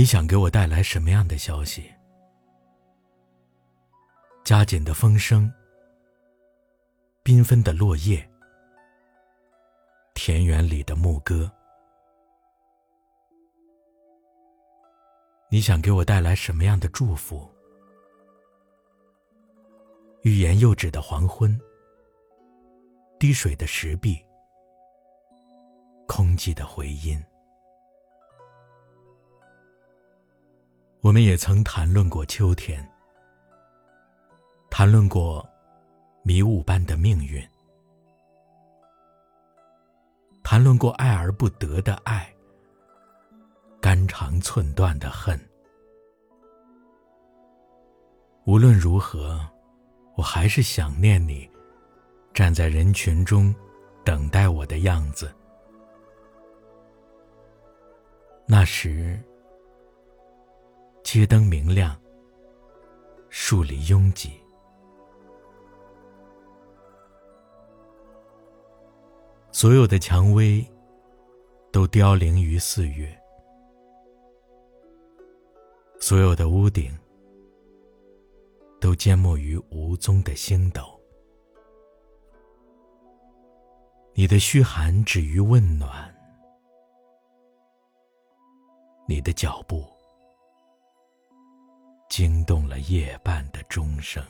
你想给我带来什么样的消息？加紧的风声，缤纷的落叶，田园里的牧歌。你想给我带来什么样的祝福？欲言又止的黄昏，滴水的石壁，空寂的回音。我们也曾谈论过秋天，谈论过迷雾般的命运，谈论过爱而不得的爱。肝肠寸断的恨。无论如何，我还是想念你，站在人群中，等待我的样子。那时，街灯明亮，树里拥挤，所有的蔷薇都凋零于四月。所有的屋顶都缄默于无踪的星斗，你的嘘寒止于问暖，你的脚步惊动了夜半的钟声。